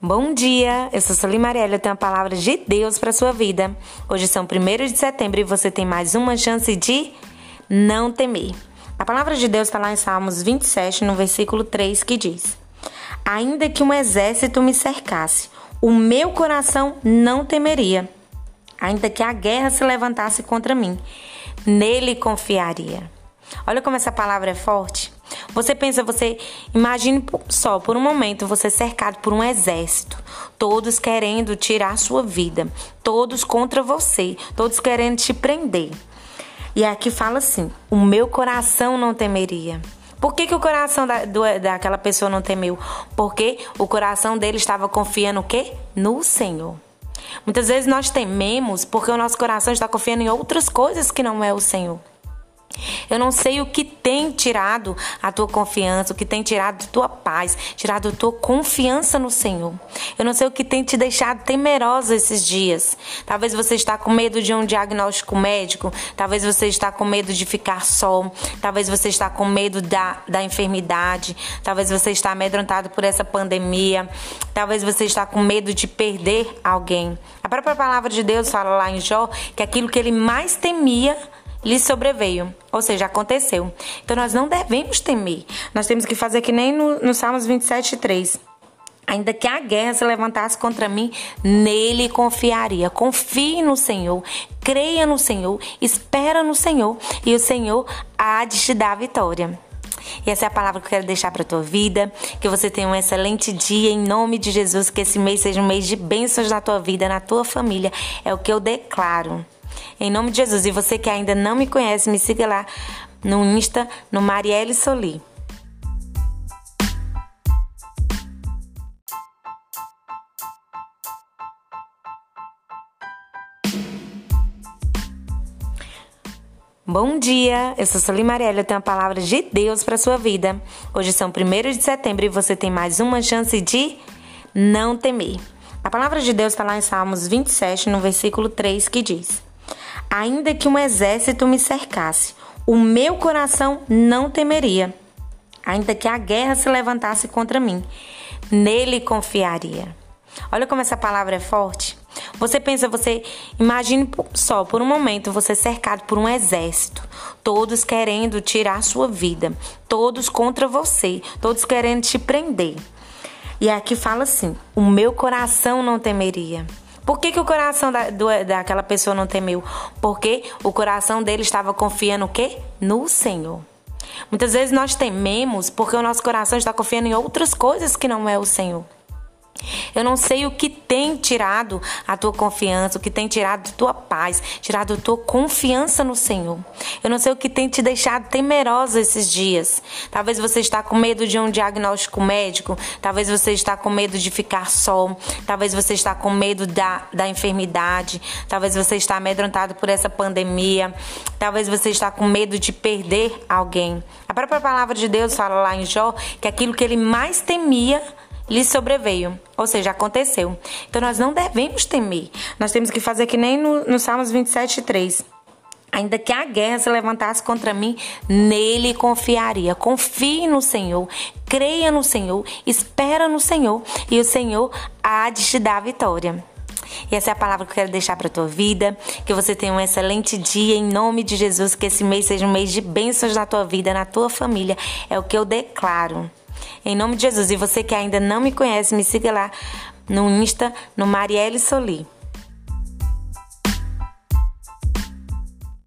Bom dia, eu sou Soli Mariela, eu tenho a palavra de Deus para sua vida. Hoje são 1 de setembro e você tem mais uma chance de não temer. A palavra de Deus está lá em Salmos 27, no versículo 3, que diz: Ainda que um exército me cercasse, o meu coração não temeria. Ainda que a guerra se levantasse contra mim, nele confiaria. Olha como essa palavra é forte. Você pensa, você imagine só por um momento você cercado por um exército, todos querendo tirar sua vida, todos contra você, todos querendo te prender. E aqui fala assim: o meu coração não temeria. Por que, que o coração da, do, daquela pessoa não temeu? Porque o coração dele estava confiando o quê? No Senhor. Muitas vezes nós tememos porque o nosso coração está confiando em outras coisas que não é o Senhor. Eu não sei o que tem tirado a tua confiança, o que tem tirado tua paz, tirado tua confiança no Senhor. Eu não sei o que tem te deixado temerosa esses dias. Talvez você está com medo de um diagnóstico médico, talvez você está com medo de ficar só, talvez você está com medo da, da enfermidade, talvez você está amedrontado por essa pandemia, talvez você está com medo de perder alguém. A própria palavra de Deus fala lá em Jó que aquilo que ele mais temia lhe sobreveio, ou seja, aconteceu. Então nós não devemos temer. Nós temos que fazer que nem no, no Salmos 27, 3. Ainda que a guerra se levantasse contra mim, nele confiaria. Confie no Senhor, creia no Senhor, espera no Senhor e o Senhor há de te dar a vitória. E essa é a palavra que eu quero deixar para tua vida. Que você tenha um excelente dia em nome de Jesus. Que esse mês seja um mês de bênçãos na tua vida, na tua família. É o que eu declaro. Em nome de Jesus. E você que ainda não me conhece, me siga lá no Insta, no Marielle Soli. Bom dia, eu sou Soli Marielle, eu tenho a palavra de Deus para sua vida. Hoje são 1 de setembro e você tem mais uma chance de não temer. A palavra de Deus está lá em Salmos 27, no versículo 3, que diz: Ainda que um exército me cercasse, o meu coração não temeria. Ainda que a guerra se levantasse contra mim, nele confiaria. Olha como essa palavra é forte. Você pensa, você imagine só por um momento você cercado por um exército, todos querendo tirar sua vida, todos contra você, todos querendo te prender. E aqui fala assim: o meu coração não temeria. Por que, que o coração da, do, daquela pessoa não temeu? Porque o coração dele estava confiando o quê? No Senhor. Muitas vezes nós tememos porque o nosso coração está confiando em outras coisas que não é o Senhor. Eu não sei o que tem tirado a tua confiança, o que tem tirado a tua paz, tirado a tua confiança no Senhor. Eu não sei o que tem te deixado temerosa esses dias. Talvez você está com medo de um diagnóstico médico, talvez você está com medo de ficar só, talvez você está com medo da, da enfermidade, talvez você está amedrontado por essa pandemia, talvez você está com medo de perder alguém. A própria palavra de Deus fala lá em Jó que aquilo que ele mais temia lhe sobreveio, ou seja, aconteceu. Então nós não devemos temer. Nós temos que fazer que nem no, no Salmos 27, 3. Ainda que a guerra se levantasse contra mim, nele confiaria. Confie no Senhor, creia no Senhor, espera no Senhor e o Senhor há de te dar a vitória. E essa é a palavra que eu quero deixar para tua vida. Que você tenha um excelente dia em nome de Jesus. Que esse mês seja um mês de bênçãos na tua vida, na tua família. É o que eu declaro. Em nome de Jesus. E você que ainda não me conhece, me siga lá no Insta, no Marielle Soli.